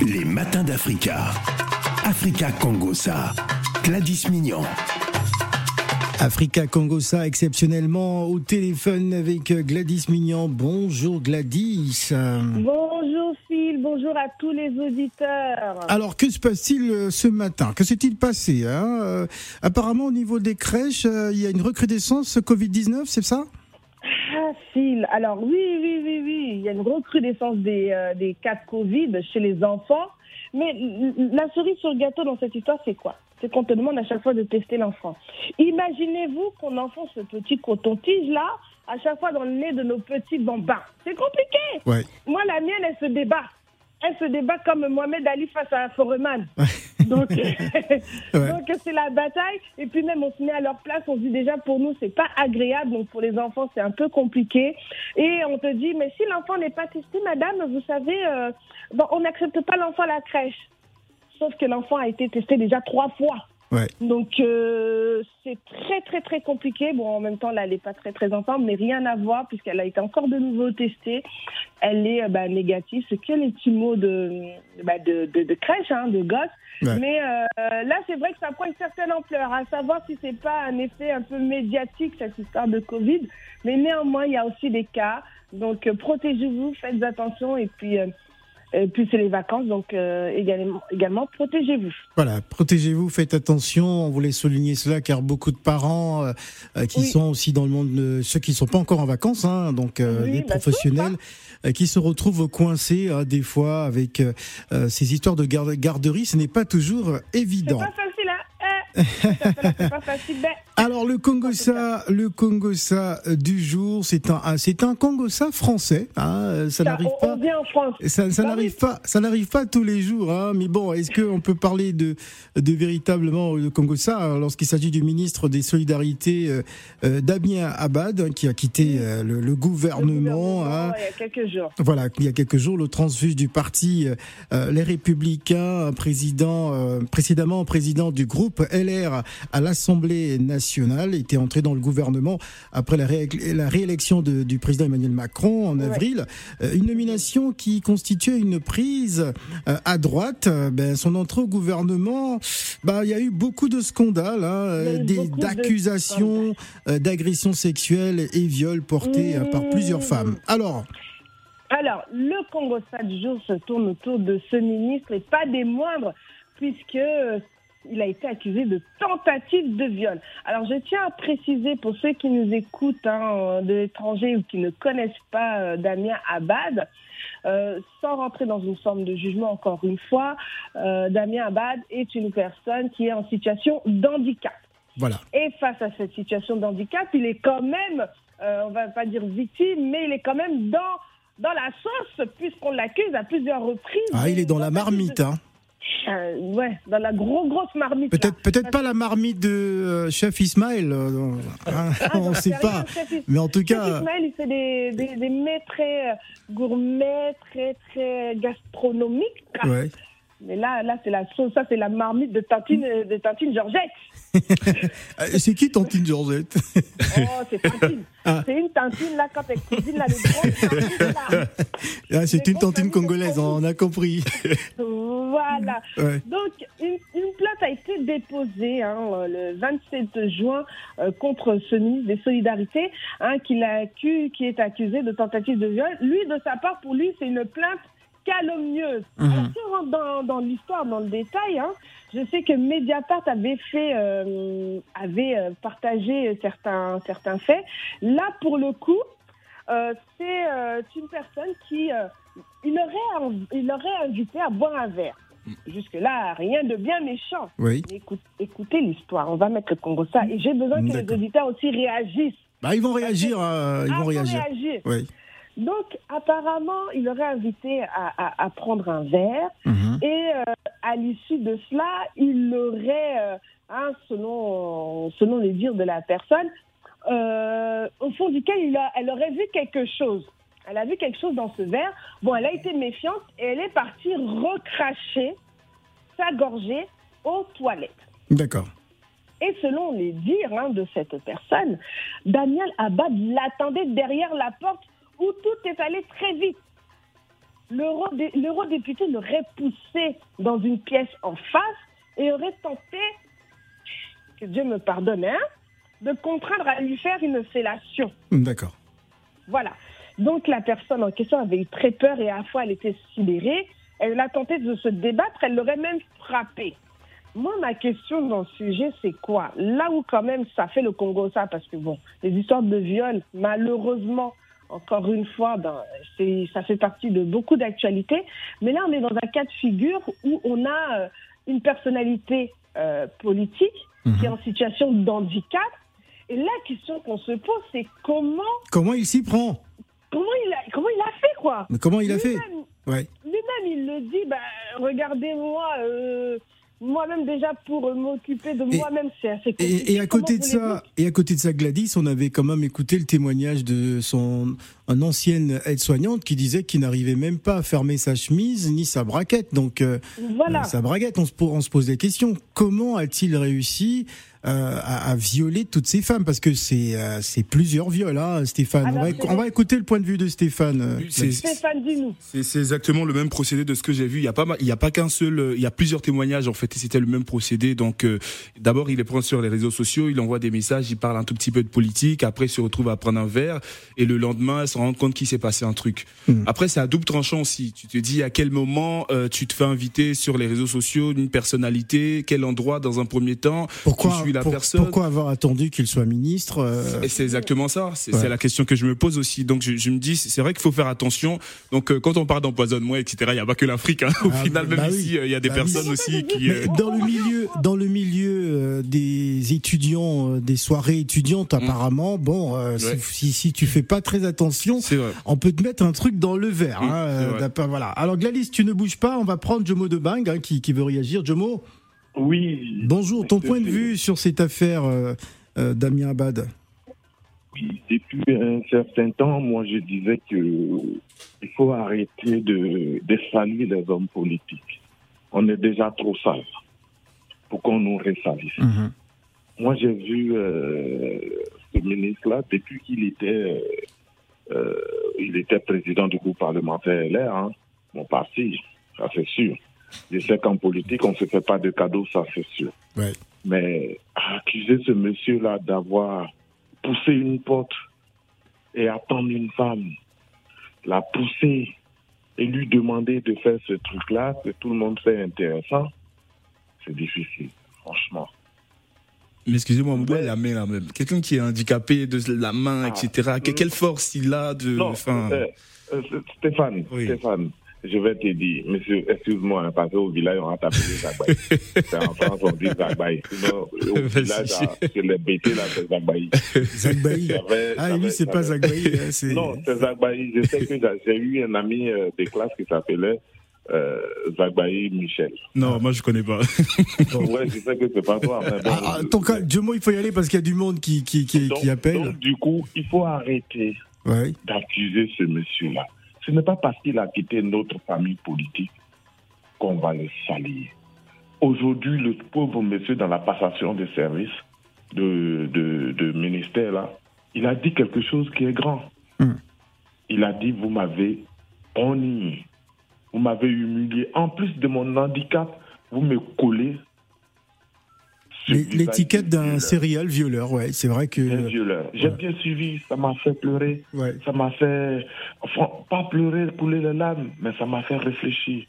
Les matins d'Africa. Africa Congosa. Gladys Mignon. Africa Congosa exceptionnellement au téléphone avec Gladys Mignon. Bonjour Gladys. Bonjour Phil, bonjour à tous les auditeurs. Alors que se passe-t-il euh, ce matin? Que s'est-il passé hein? Euh, Apparemment au niveau des crèches, euh, il y a une recrudescence Covid-19, c'est ça? Phil, alors oui, oui, oui, oui, il y a une recrudescence des, euh, des cas de Covid chez les enfants. Mais la cerise sur le gâteau dans cette histoire, c'est quoi? C'est qu'on te demande à chaque fois de tester l'enfant. Imaginez-vous qu'on enfonce ce petit coton-tige-là à chaque fois dans le nez de nos petits bambins. C'est compliqué Ouais. Moi, la mienne, elle se débat. Elle se débat comme Mohamed Ali face à Foreman. Donc, donc c'est la bataille. Et puis même, on se met à leur place. On se dit déjà, pour nous, c'est pas agréable. Donc pour les enfants, c'est un peu compliqué. Et on te dit, mais si l'enfant n'est pas testé, madame, vous savez, euh, bon, on n'accepte pas l'enfant à la crèche. Sauf que l'enfant a été testé déjà trois fois. Ouais. Donc euh, c'est très très très compliqué. Bon, en même temps, là, elle n'est pas très très en forme, mais rien à voir puisqu'elle a été encore de nouveau testée. Elle est euh, bah, négative. C'est que les petits mots de bah, de, de, de crèche, hein, de gosse. Ouais. Mais euh, là, c'est vrai que ça prend une certaine ampleur. À savoir si c'est pas un effet un peu médiatique cette histoire de Covid. Mais néanmoins, il y a aussi des cas. Donc euh, protégez-vous, faites attention et puis. Euh, et puis c'est les vacances, donc euh, également, également protégez-vous. Voilà, protégez-vous, faites attention. On voulait souligner cela car beaucoup de parents euh, euh, qui Oui. sont aussi dans le monde, ceux qui ne sont pas encore en vacances, hein, donc euh, Oui, les bah, professionnels, euh, qui se retrouvent coincés hein, des fois avec ces histoires de gar- garderie. Ce n'est pas toujours évident. Pas facile. Ben, Alors le Congosa, le Congosa euh, du jour, c'est un, c'est un Congosa français. Hein, euh, ça ça, n'arrive pas. on vient en France. Ça, ça Bah n'arrive oui. pas, ça n'arrive pas tous les jours, hein. Mais bon, est-ce qu'on peut parler de, de véritablement de Congo ça hein, lorsqu'il s'agit du ministre des Solidarités, euh, euh, Damien Abad, hein, qui a quitté euh, le, le Le gouvernement, hein. Il y a quelques jours. Voilà, il y a quelques jours, le transfuge du parti euh, euh, Les Républicains, président, euh, précédemment président du groupe LR à l'Assemblée nationale, était entré dans le gouvernement après la, ré- la réélection de- du président Emmanuel Macron en avril. Euh, une nomination qui constituait une prise euh, à droite. Euh, ben, son entrée au gouvernement, bah, il y a eu beaucoup de scandales, hein, de d'accusations d'agressions sexuelles et viols portés par plusieurs Mmh. femmes. Alors, Alors, le Congo du jour se tourne autour de ce ministre et pas des moindres, puisque il a été accusé de tentative de viol. Alors, je tiens à préciser pour ceux qui nous écoutent hein, euh, de l'étranger ou qui ne connaissent pas euh, Damien Abad, euh, sans rentrer dans une forme de jugement encore une fois, euh, Damien Abad est une personne qui est en situation d'handicap. voilà. Et face à cette situation d'handicap, il est quand même, on va pas dire victime, mais il est quand même dans, dans la sauce, puisqu'on l'accuse à plusieurs reprises. Ah, il est dans la marmite, hein. Euh, ouais, dans la gros, grosse marmite. Peut-être, peut-être pas la marmite de euh, chef Ismaël. euh, hein, Ah, on ne sait pas. chef Mais en tout Chef cas, Ismaël, il fait des, des, des mets très gourmets, très, très gastronomiques. ouais. Mais là, là c'est la sauce, ça, c'est la marmite de Tantine, de Tantine Georgette. Euh, C'est qui Tantine Georgette? Oh, c'est Tantine. Ah. C'est une Tantine, là, quand elle cuisine, là, les ah, C'est une tantine congolaise, on a compris. Voilà. Ouais. Donc, une, une plainte a été déposée hein, euh, le 27 juin euh, contre ce ministre des Solidarités, hein, qui, qui est accusé de tentative de viol. Lui, de sa part, pour lui, c'est une plainte calomnieuse. Alors, si on rentre dans, dans l'histoire, dans le détail, hein, je sais que Mediapart avait fait, euh, avait euh, partagé certains, certains faits. Là, pour le coup, euh, c'est euh, une personne qui, il aurait, il aurait invité à boire un verre. Jusque-là, rien de bien méchant. Oui. Mais écoute- écoutez l'histoire, on va mettre le Congo ça. Et j'ai besoin que les auditeurs aussi réagissent. Bah, ils vont réagir. euh, ils Ah, vont réagir. réagir. Oui. Donc, apparemment, il aurait invité à, à- à prendre un verre. Mhm. Et euh, à l'issue de cela, il aurait, euh, hein, selon, selon les dires de la personne, euh, au fond duquel il a- elle aurait vu quelque chose. Elle a vu quelque chose dans ce verre. Bon, elle a été méfiante et elle est partie recracher sa gorgée aux toilettes. D'accord. Et selon les dires hein, de cette personne, Daniel Abad l'attendait derrière la porte où tout est allé très vite. l'eurodéputé l'aurait poussé dans une pièce en face et aurait tenté, que Dieu me pardonne, hein, de contraindre à lui faire une fellation. D'accord. Voilà. Donc la personne en question avait eu très peur et à la fois elle était sidérée. Elle a tenté de se débattre, elle l'aurait même frappé. Moi, ma question dans ce sujet, c'est quoi? Là où quand même ça fait le Congo ça, parce que bon, les histoires de viol, malheureusement, encore une fois, ben, ça fait partie de beaucoup d'actualités. Mais là, on est dans un cas de figure où on a euh, une personnalité euh, politique qui est mhm. en situation de handicap. Et la question qu'on se pose, c'est comment... Comment il s'y prend? Comment il, a, comment il a fait, quoi? Mais Comment il a fait? Ouais. Lui-même, il le dit, ben, regardez-moi... Euh, moi-même déjà pour m'occuper de moi-même, c'est assez compliqué. Et, à côté de ça, et à côté de ça, Gladys, on avait quand même écouté le témoignage de son ancienne aide-soignante qui disait qu'il n'arrivait même pas à fermer sa chemise ni sa braquette. Donc euh, voilà. sa braquette, on se, on se pose la question comment a-t-il réussi euh, à, violer toutes ces femmes parce que c'est euh, c'est plusieurs viols, hein, Stéphane. on, va, écouter le point de vue de Stéphane. Euh, Stéphane, dis-nous. C'est exactement le même procédé de ce que j'ai vu. Il y a pas il y a pas qu'un seul, il y a plusieurs témoignages en fait. C'était le même procédé. Donc d'abord il est prend sur les réseaux sociaux, il envoie des messages, il parle un tout petit peu de politique. Après il se retrouve à prendre un verre et le lendemain il se rend compte qu'il s'est passé un truc. Hmm. Après c'est à double tranchant aussi. Tu te dis à quel moment tu te fais inviter sur les réseaux sociaux d'une personnalité, quel endroit dans un premier temps? Pourquoi pourquoi avoir attendu qu'il soit ministre euh, C'est exactement ça. C'est la question que je me pose aussi. Donc je, me dis, c'est vrai qu'il faut faire attention. Donc euh, quand on parle d'empoisonnement, etc., il n'y a pas que l'Afrique. Hein. Au ah, final, même bah ici, euh, il y a des bah personnes aussi qui. dans le milieu, dans le milieu des étudiants, des soirées étudiantes, mm. apparemment, bon, si, si, tu fais pas très attention, on peut te mettre un truc dans le verre. Mm, hein, voilà. Alors Gladys, tu ne bouges pas. On va prendre Jomo de Bang hein, qui, qui veut réagir. Jomo. Oui. Bonjour, ton point de vue sur cette affaire, euh, euh, Damien Abad Oui, depuis un certain temps, moi je disais qu'il faut arrêter de, saluer les hommes politiques. On est déjà trop sale pour qu'on nous ressalisse. Mhm. Moi j'ai vu euh, ce ministre-là depuis qu'il était, il était président du groupe parlementaire LR, hein, mon parti, ça c'est sûr. Je sais qu'en politique, on ne se fait pas de cadeaux, ça c'est sûr. Mais accuser ce monsieur-là d'avoir poussé une porte et attendre une femme, la pousser et lui demander de faire ce truc-là, que tout le monde fait intéressant, c'est difficile, franchement. Mais excusez-moi, on la main là même. Quelqu'un qui est handicapé de la main, ah, etc. Quelle force il a de. Non, euh, euh, Stéphane, Stéphane, je vais te dire, monsieur, excuse-moi, hein, parce qu'au village, on a tapé Zagbaï. c'est en France, on dit Zagbaï. Sinon, au village, c'est les BT, là, c'est Zagbaï. Zagbaï. Ah, lui, c'est pas Zagbaï. Hein, non, c'est Zagbaï. Je sais que j'ai eu un ami euh, de classe qui s'appelait euh, Zagbaï Michel. Non, moi je connais pas. donc, ouais, je sais que c'est pas toi. Mais bon, ah, ton cas, il faut y aller parce qu'il y a du monde qui, qui, qui, qui appelle. Donc, du coup, il faut arrêter ouais. d'accuser ce monsieur-là. Ce n'est pas parce qu'il a quitté notre famille politique qu'on va le salir. Aujourd'hui, le pauvre monsieur dans la passation de services de, de, ministère, là, il a dit quelque chose qui est grand. Hmm. Il a dit, vous m'avez honni, vous m'avez humilié. En plus de mon handicap, vous me collez L'étiquette d'un serial violeur, ouais, c'est vrai que. Un violeur. J'ai bien suivi, ça m'a fait pleurer. Ouais. Ça m'a fait, enfin, pas pleurer, couler les larmes, mais ça m'a fait réfléchir.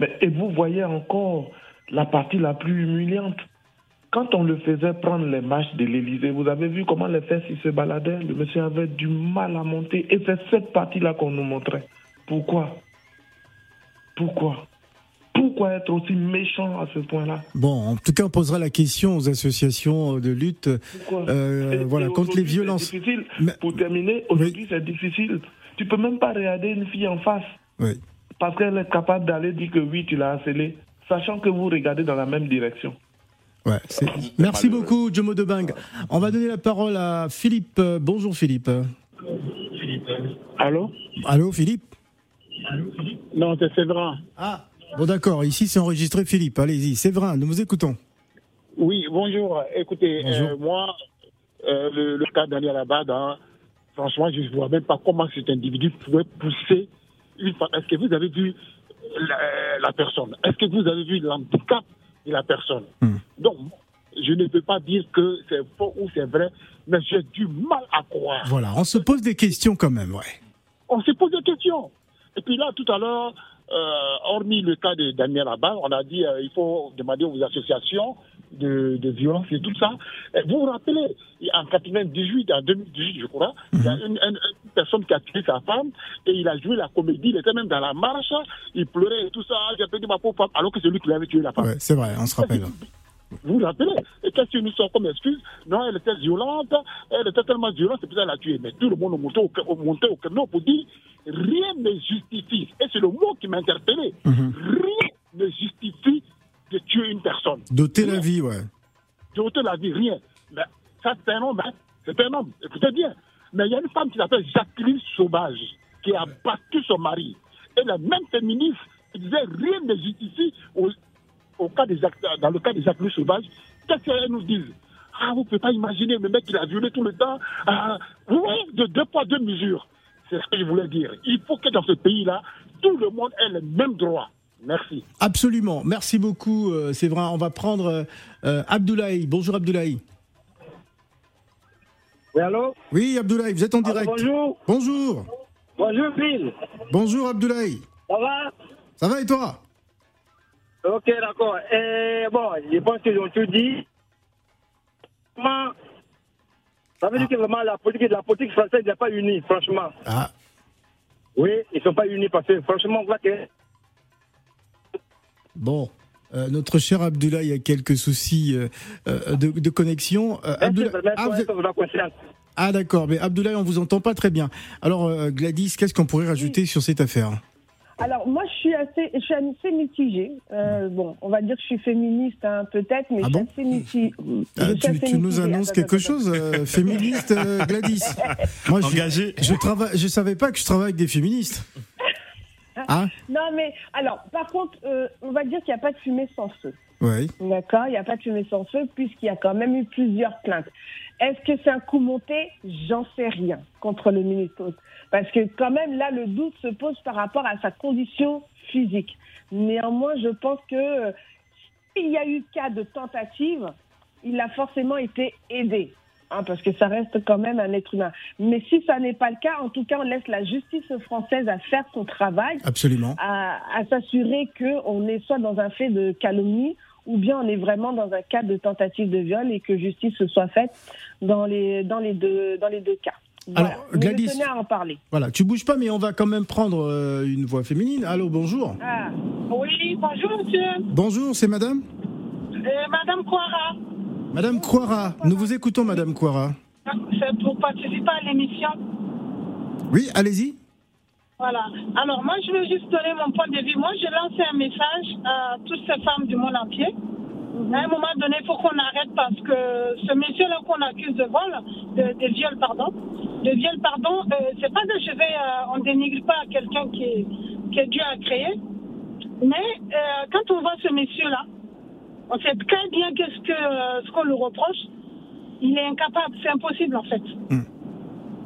Mais, et vous voyez encore la partie la plus humiliante. Quand on le faisait prendre les marches de l'Élysée, vous avez vu comment les fesses se baladaient? Le monsieur avait du mal à monter. Et c'est cette partie-là qu'on nous montrait. Pourquoi? Pourquoi? Pourquoi être aussi méchant à ce point-là Bon, en tout cas, on posera la question aux associations de lutte euh, voilà, contre les violences. Difficile. Pour terminer, aujourd'hui, c'est difficile. Tu peux même pas regarder une fille en face. Oui. Parce qu'elle est capable d'aller dire que oui, tu l'as harcelée, sachant que vous regardez dans la même direction. Ouais, Merci beaucoup, Jomo Debang. On va donner la parole à Philippe. Bonjour, Philippe. Allô Allô, Philippe Non, c'est Séverin. Ah Bon, d'accord. Ici, c'est enregistré, Philippe. Allez-y. Séverin, nous vous écoutons. Oui, bonjour. Écoutez, euh, moi, euh, le, cas d'Ali Alabad, hein, franchement, je ne vois même pas comment cet individu pouvait pousser une femme, est-ce que vous avez vu la, personne? Est-ce que vous avez vu l'handicap de la personne? Hmm. Donc, je ne peux pas dire que c'est faux ou c'est vrai, mais j'ai du mal à croire. Voilà, on se pose des questions quand même, ouais. On se pose des questions. Et puis là, tout à l'heure, euh, hormis le cas de Daniel Abba, on a dit euh, il faut demander aux associations de, de, violence et tout ça. vous vous rappelez, en 98, en 2018, je crois, il y a mhm. une, personne qui a tué sa femme et il a joué la comédie, il était même dans la marche, il pleurait et tout ça, j'ai perdu ma pauvre femme, alors que c'est lui qui avait tué la femme. Ouais, c'est vrai, on se rappelle. Vous vous rappelez Et qu'est-ce que nous sommes comme excuse Non, elle était violente, elle était tellement violente, c'est pour ça qu'elle a tué. Mais tout le monde montait au, au créneau pour dire rien ne justifie, et c'est le mot qui m'a interpellé, mhm. rien ne justifie de tuer une personne. Doter la vie, ouais. Doter la vie, rien. Mais ça, c'est un homme, hein. C'est un homme, écoutez bien. Mais il y a une femme qui s'appelle Jacqueline Sauvage, qui a battu son mari. Et la même féministe disait rien ne justifie au, cas des, dans le cas des Jacqueline Sauvage. Qu'est-ce qu'elle nous dit Ah, vous ne pouvez pas imaginer, le mec, il a violé tout le temps. Ah, vous voyez, de deux poids, deux mesures. C'est ce que je voulais dire. Il faut que dans ce pays-là, tout le monde ait les mêmes droits. Merci. Absolument. Merci beaucoup, euh, c'est vrai. On va prendre euh, euh, Abdoulaye. Bonjour Abdoulaye. Oui, allô? Oui, Abdoulaye, vous êtes en direct. bonjour. Bonjour. Bonjour, Phil. Bonjour Abdoulaye. Ça va? Ça va et toi? Ok, d'accord. Et bon, je pense qu'ils ont tout dit. Ça veut dire que vraiment la politique, la politique française n'est pas unie, franchement. Ah. Oui, ils ne sont pas unis parce que franchement, on voit que Bon. Euh, notre cher Abdoulaye a quelques soucis euh, euh, de, connexion. ah, ah d'accord, mais Abdoulaye, on vous entend pas très bien. Alors Gladys, qu'est-ce qu'on pourrait rajouter sur cette affaire? Alors moi je suis assez, je suis assez mitigée. bon, on va dire que je suis féministe hein, peut-être, mais ah je suis assez mitigée. Ah, tu, nous annonces quelque chose, féministe Gladys Moi, Engagé. Je, je travaille, je savais pas que je travaille avec des féministes. Hein non, mais alors, par contre, euh, on va dire qu'il n'y a pas de fumée sans feu. Oui. D'accord Il n'y a pas de fumée sans feu, puisqu'il y a quand même eu plusieurs plaintes. Est-ce que c'est un coup monté? J'en sais rien contre le ministre. Parce que, quand même, là, le doute se pose par rapport à sa condition physique. Néanmoins, je pense que euh, s'il y a eu cas de tentative, il a forcément été aidé. Hein, parce que ça reste quand même un être humain. Mais si ça n'est pas le cas, en tout cas, on laisse la justice française à faire son travail. Absolument. À, à s'assurer qu'on est soit dans un fait de calomnie ou bien on est vraiment dans un cas de tentative de viol et que justice se soit faite dans les, dans les, deux, dans les deux cas. Voilà. Alors, Gladys, je à en parler. Voilà, tu bouges pas, mais on va quand même prendre euh, une voix féminine. Allô, bonjour. Ah, oui, bonjour, monsieur. Bonjour, c'est madame? Euh, Madame Kouara. Madame Kouara, nous vous écoutons, Madame Kouara. C'est pour participer à l'émission. Oui, allez-y. Voilà. Alors, moi, je veux juste donner mon point de vue. Moi, j'ai lancé un message à toutes ces femmes du monde entier. À un moment donné, il faut qu'on arrête parce que ce monsieur-là qu'on accuse de vol, de, viol, pardon, de viol, pardon, euh, c'est pas de je vais, euh, on dénigre pas quelqu'un qui est dû à créer. Mais euh, quand on voit ce monsieur-là, on sait très bien qu'est-ce que euh, ce qu'on lui reproche. Il est incapable, c'est impossible en fait. Hmm.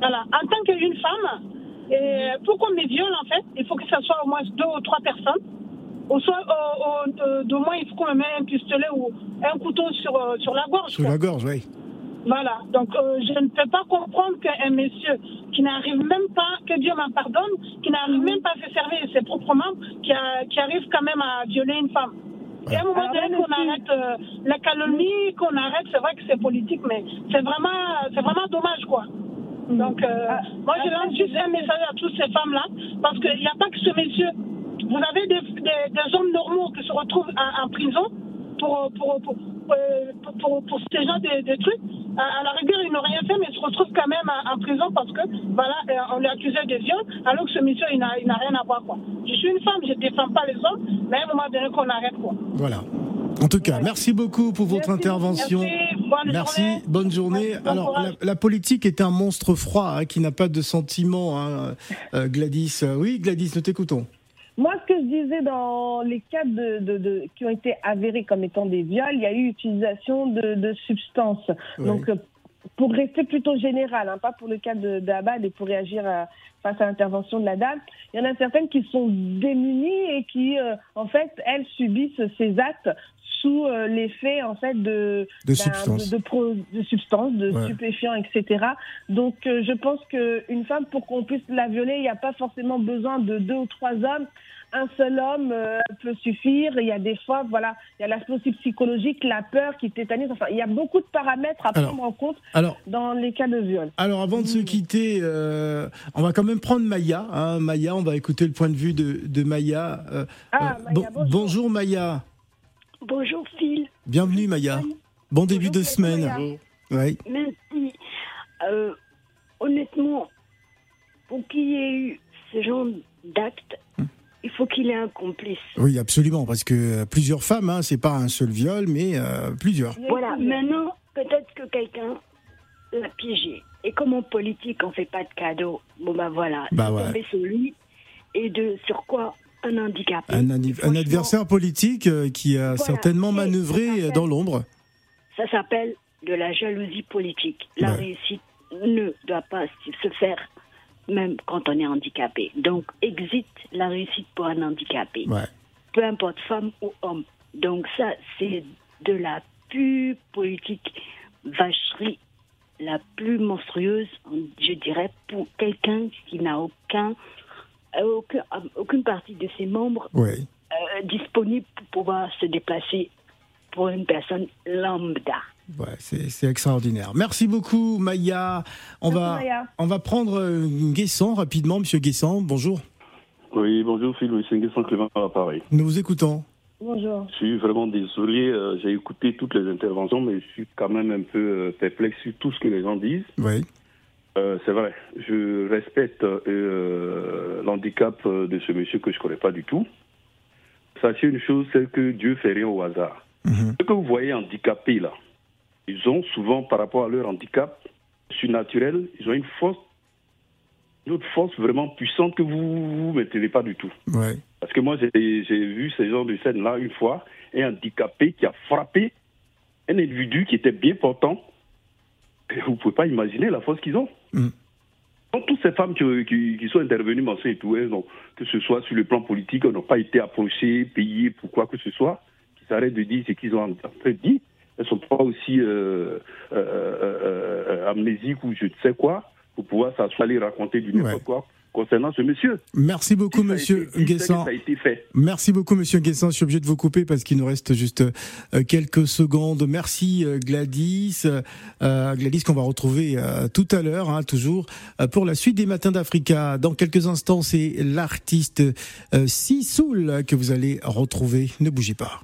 Voilà. En tant qu'une femme, et pour qu'on me viole en fait, il faut que ce soit au moins deux ou trois personnes. Ou soit au, moins il faut qu'on me mette un pistolet ou un couteau sur, euh, sur la gorge. Sur la gorge, oui. Voilà. Donc euh, je ne peux pas comprendre qu'un monsieur qui n'arrive même pas, que Dieu m'en pardonne, qui n'arrive même pas à se servir de ses propres membres, qui, qui arrive quand même à violer une femme. Et à un moment donné, qu'on arrête euh, la calomnie, qu'on arrête, c'est vrai que c'est politique, mais c'est vraiment, c'est vraiment dommage, quoi. Mm. Donc, euh, ah, moi, je lance juste un message à toutes ces femmes-là, parce qu'il n'y a pas que ce monsieur. Vous avez des, des, hommes normaux qui se retrouvent en, prison pour, pour, pour, pour, pour, ces gens de, trucs. À, la rigueur, ils n'ont rien fait, mais ils se retrouvent quand même en, prison parce que, voilà, euh, on l'a accusé de viol, alors que ce monsieur, il n'a rien à voir, quoi. Je suis une femme, je ne défends pas les hommes, mais à un moment donné, qu'on arrête, quoi. Voilà. En tout cas, merci beaucoup pour votre intervention. Merci, bonne journée. Alors, la, politique est un monstre froid hein, qui n'a pas de sentiments. Hein, euh, Gladys, oui, Gladys, nous t'écoutons. Moi, ce que je disais dans les cas de, qui ont été avérés comme étant des viols, il y a eu utilisation de, substances. Donc, pour rester plutôt général, hein, pas pour le cas de, d'Abad et pour réagir face à l'intervention de la dame, il y en a certaines qui sont démunies et qui, en fait, elles subissent ces actes sous euh, l'effet en fait de de substances, de, de, substances, de stupéfiants, etc. Donc euh, je pense qu'une femme pour qu'on puisse la violer, il n'y a pas forcément besoin de deux ou trois hommes. Un seul homme euh, peut suffire. Il y a des fois, voilà, il y a l'aspect psychologique, la peur qui tétanise. Enfin, il y a beaucoup de paramètres à prendre en compte dans les cas de viol. Alors, avant de se quitter, on va quand même prendre Maya. Hein. Maya, on va écouter le point de vue de, de Maya. ah, Maya bonjour. bonjour Maya. Bonjour Phil. Bienvenue Maya. Bon début de semaine. Oui. Merci. Euh, honnêtement, pour qu'il y ait eu ce genre d'acte, hum. il faut qu'il ait un complice. Oui, absolument, parce que euh, plusieurs femmes, hein, c'est pas un seul viol, mais euh, plusieurs. Voilà, maintenant, peut-être que quelqu'un l'a piégé. Et comme en politique, on fait pas de cadeaux, bon ben voilà, bah ouais. sur lui. Et de sur quoi un handicap. Un, adversaire politique euh, qui a certainement manœuvré dans l'ombre. Ça s'appelle de la jalousie politique. La réussite ne doit pas se faire même quand on est handicapé. Donc, exit la réussite pour un handicapé. Peu importe femme ou homme. Donc ça, c'est de la pure politique vacherie la plus monstrueuse, je dirais, pour quelqu'un qui n'a aucun euh, aucun, euh, aucune partie de ses membres euh, disponible pour pouvoir se déplacer pour une personne lambda. Ouais, c'est extraordinaire. Merci beaucoup, Maya. On, va, on va prendre Guessant rapidement. Monsieur Guessant, bonjour. Oui, bonjour, Phil. c'est Guessant Clément à Paris. Nous vous écoutons. Bonjour. Je suis vraiment désolé. J'ai écouté toutes les interventions, mais je suis quand même un peu perplexe sur tout ce que les gens disent. Oui. Euh, c'est vrai, je respecte euh, l'handicap de ce monsieur que je ne connais pas du tout. Sachez une chose, c'est que Dieu fait rien au hasard. Mhm. Ce que vous voyez handicapés là, ils ont souvent, par rapport à leur handicap surnaturel, ils ont une force, une autre force vraiment puissante que vous ne maîtrisez pas du tout. Parce que moi, j'ai vu ces gens de scène-là une fois, un handicapé qui a frappé un individu qui était bien portant vous ne pouvez pas imaginer la force qu'ils ont. Mm. Donc, toutes ces femmes qui, qui, sont intervenues dans et tout, donc, que ce soit sur le plan politique, n'ont pas été approchées, payées pour quoi que ce soit, qui s'arrêtent de dire ce qu'ils ont en fait dit. Elles ne sont pas aussi euh, euh, euh, amnésiques ou je ne sais quoi, pour pouvoir s'asseoir et raconter du n'importe quoi concernant ce monsieur. Merci beaucoup, monsieur Guessant. Merci beaucoup, monsieur Guessant. Je suis obligé de vous couper parce qu'il nous reste juste euh, quelques secondes. Merci, euh, Gladys. Euh, Gladys, qu'on va retrouver tout à l'heure, hein, toujours, pour la suite des Matins d'Africa. Dans quelques instants, c'est l'artiste Sisoul que vous allez retrouver. Ne bougez pas.